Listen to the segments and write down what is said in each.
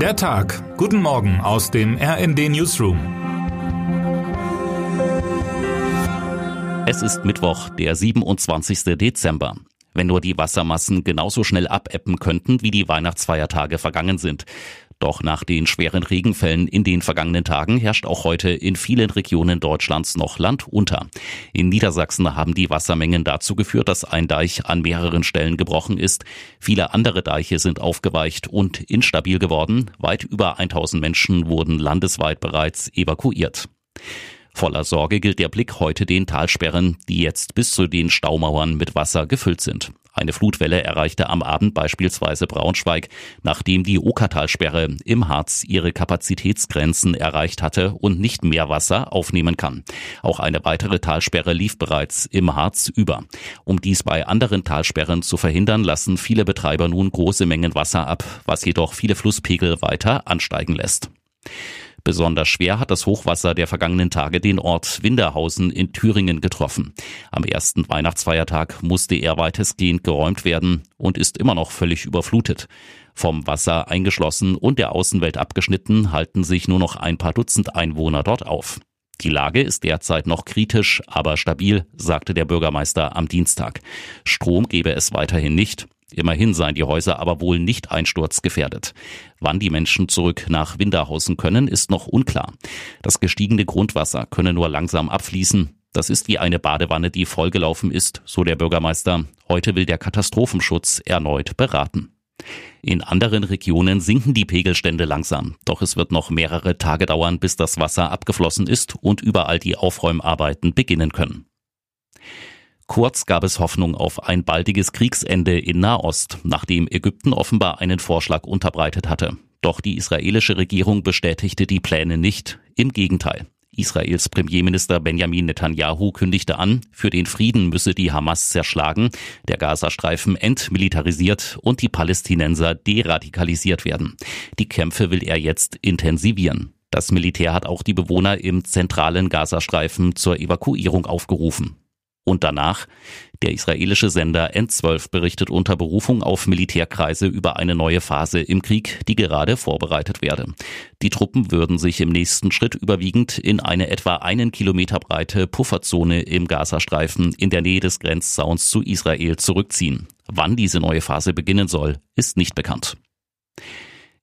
Der Tag. Guten Morgen aus dem RND Newsroom. Es ist Mittwoch, der 27. Dezember. Wenn nur die Wassermassen genauso schnell abebben könnten, wie die Weihnachtsfeiertage vergangen sind. Doch nach den schweren Regenfällen in den vergangenen Tagen herrscht auch heute in vielen Regionen Deutschlands noch Land unter. In Niedersachsen haben die Wassermengen dazu geführt, dass ein Deich an mehreren Stellen gebrochen ist. Viele andere Deiche sind aufgeweicht und instabil geworden. Weit über 1000 Menschen wurden landesweit bereits evakuiert. Voller Sorge gilt der Blick heute den Talsperren, die jetzt bis zu den Staumauern mit Wasser gefüllt sind. Eine Flutwelle erreichte am Abend beispielsweise Braunschweig, nachdem die Okertalsperre im Harz ihre Kapazitätsgrenzen erreicht hatte und nicht mehr Wasser aufnehmen kann. Auch eine weitere Talsperre lief bereits im Harz über. Um dies bei anderen Talsperren zu verhindern, lassen viele Betreiber nun große Mengen Wasser ab, was jedoch viele Flusspegel weiter ansteigen lässt. Besonders schwer hat das Hochwasser der vergangenen Tage den Ort Winterhausen in Thüringen getroffen. Am ersten Weihnachtsfeiertag musste er weitestgehend geräumt werden und ist immer noch völlig überflutet. Vom Wasser eingeschlossen und der Außenwelt abgeschnitten halten sich nur noch ein paar Dutzend Einwohner dort auf. Die Lage ist derzeit noch kritisch, aber stabil, sagte der Bürgermeister am Dienstag. Strom gebe es weiterhin nicht. Immerhin seien die Häuser aber wohl nicht einsturzgefährdet. Wann die Menschen zurück nach Winterhausen können, ist noch unklar. Das gestiegene Grundwasser könne nur langsam abfließen. Das ist wie eine Badewanne, die vollgelaufen ist, so der Bürgermeister. Heute will der Katastrophenschutz erneut beraten. In anderen Regionen sinken die Pegelstände langsam, doch es wird noch mehrere Tage dauern, bis das Wasser abgeflossen ist und überall die Aufräumarbeiten beginnen können. Kurz gab es Hoffnung auf ein baldiges Kriegsende in Nahost, nachdem Ägypten offenbar einen Vorschlag unterbreitet hatte. Doch die israelische Regierung bestätigte die Pläne nicht, im Gegenteil. Israels Premierminister Benjamin Netanyahu kündigte an, für den Frieden müsse die Hamas zerschlagen, der Gazastreifen entmilitarisiert und die Palästinenser deradikalisiert werden. Die Kämpfe will er jetzt intensivieren. Das Militär hat auch die Bewohner im zentralen Gazastreifen zur Evakuierung aufgerufen. Und danach? Der israelische Sender N12 berichtet unter Berufung auf Militärkreise über eine neue Phase im Krieg, die gerade vorbereitet werde. Die Truppen würden sich im nächsten Schritt überwiegend in eine etwa einen Kilometer breite Pufferzone im Gazastreifen in der Nähe des Grenzzauns zu Israel zurückziehen. Wann diese neue Phase beginnen soll, ist nicht bekannt.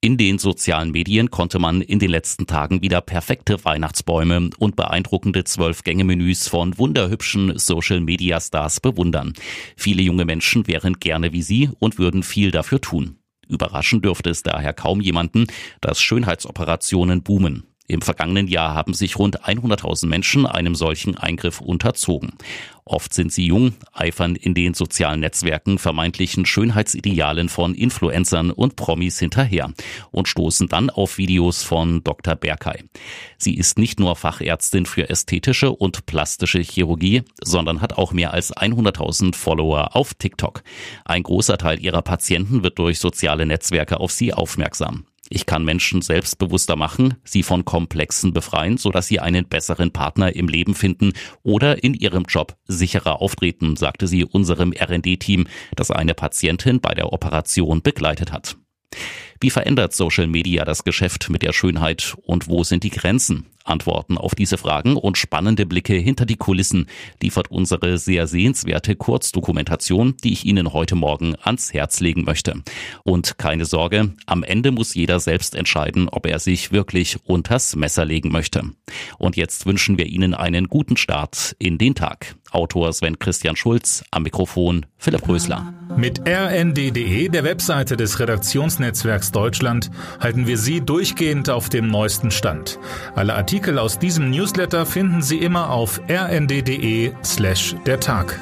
In den sozialen Medien konnte man in den letzten Tagen wieder perfekte Weihnachtsbäume und beeindruckende Zwölf-Gänge-Menüs von wunderhübschen Social-Media-Stars bewundern. Viele junge Menschen wären gerne wie sie und würden viel dafür tun. Überraschen dürfte es daher kaum jemanden, dass Schönheitsoperationen boomen. Im vergangenen Jahr haben sich rund 100.000 Menschen einem solchen Eingriff unterzogen. Oft sind sie jung, eifern in den sozialen Netzwerken vermeintlichen Schönheitsidealen von Influencern und Promis hinterher und stoßen dann auf Videos von Dr. Berkay. Sie ist nicht nur Fachärztin für ästhetische und plastische Chirurgie, sondern hat auch mehr als 100.000 Follower auf TikTok. Ein großer Teil ihrer Patienten wird durch soziale Netzwerke auf sie aufmerksam. Ich kann Menschen selbstbewusster machen, sie von Komplexen befreien, sodass sie einen besseren Partner im Leben finden oder in ihrem Job sicherer auftreten, sagte sie unserem R&D-Team, das eine Patientin bei der Operation begleitet hat. Wie verändert Social Media das Geschäft mit der Schönheit und wo sind die Grenzen? Antworten auf diese Fragen und spannende Blicke hinter die Kulissen liefert unsere sehr sehenswerte Kurzdokumentation, die ich Ihnen heute Morgen ans Herz legen möchte. Und keine Sorge, am Ende muss jeder selbst entscheiden, ob er sich wirklich unters Messer legen möchte. Und jetzt wünschen wir Ihnen einen guten Start in den Tag. Autor Sven Christian Schulz, am Mikrofon Philipp Rösler. Mit rnd.de, der Webseite des Redaktionsnetzwerks Deutschland, halten wir Sie durchgehend auf dem neuesten Stand. Alle Artikel aus diesem Newsletter finden Sie immer auf rnd.de slash der Tag.